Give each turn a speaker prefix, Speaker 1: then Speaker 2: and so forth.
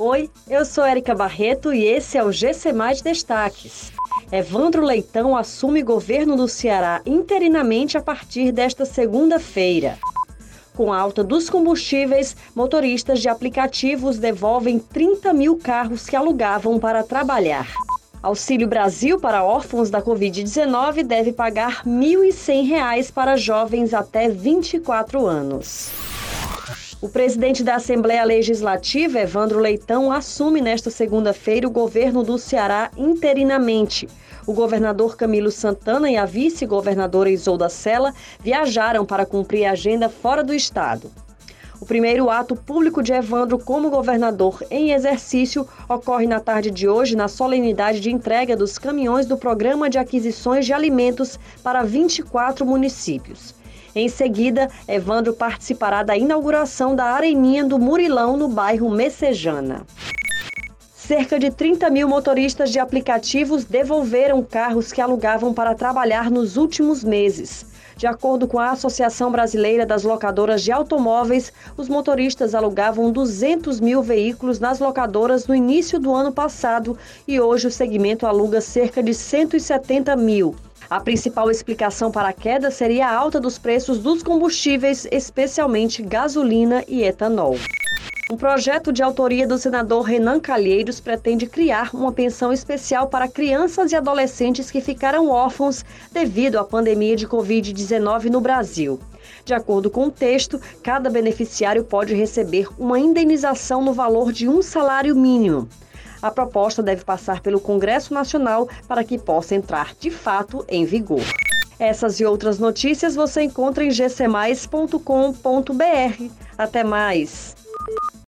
Speaker 1: Oi, eu sou Erika Barreto e esse é o GC Mais Destaques. Evandro Leitão assume governo do Ceará interinamente a partir desta segunda-feira. Com a alta dos combustíveis, motoristas de aplicativos devolvem 30 mil carros que alugavam para trabalhar. Auxílio Brasil para órfãos da Covid-19 deve pagar R$ 1.100 para jovens até 24 anos. O presidente da Assembleia Legislativa, Evandro Leitão, assume nesta segunda-feira o governo do Ceará interinamente. O governador Camilo Santana e a vice-governadora Isolda Sela viajaram para cumprir a agenda fora do estado. O primeiro ato público de Evandro como governador em exercício ocorre na tarde de hoje na solenidade de entrega dos caminhões do Programa de Aquisições de Alimentos para 24 municípios. Em seguida, Evandro participará da inauguração da Areninha do Murilão, no bairro Messejana. Cerca de 30 mil motoristas de aplicativos devolveram carros que alugavam para trabalhar nos últimos meses. De acordo com a Associação Brasileira das Locadoras de Automóveis, os motoristas alugavam 200 mil veículos nas locadoras no início do ano passado e hoje o segmento aluga cerca de 170 mil. A principal explicação para a queda seria a alta dos preços dos combustíveis, especialmente gasolina e etanol. Um projeto de autoria do senador Renan Calheiros pretende criar uma pensão especial para crianças e adolescentes que ficaram órfãos devido à pandemia de Covid-19 no Brasil. De acordo com o texto, cada beneficiário pode receber uma indenização no valor de um salário mínimo. A proposta deve passar pelo Congresso Nacional para que possa entrar de fato em vigor. Essas e outras notícias você encontra em gcmais.com.br. Até mais!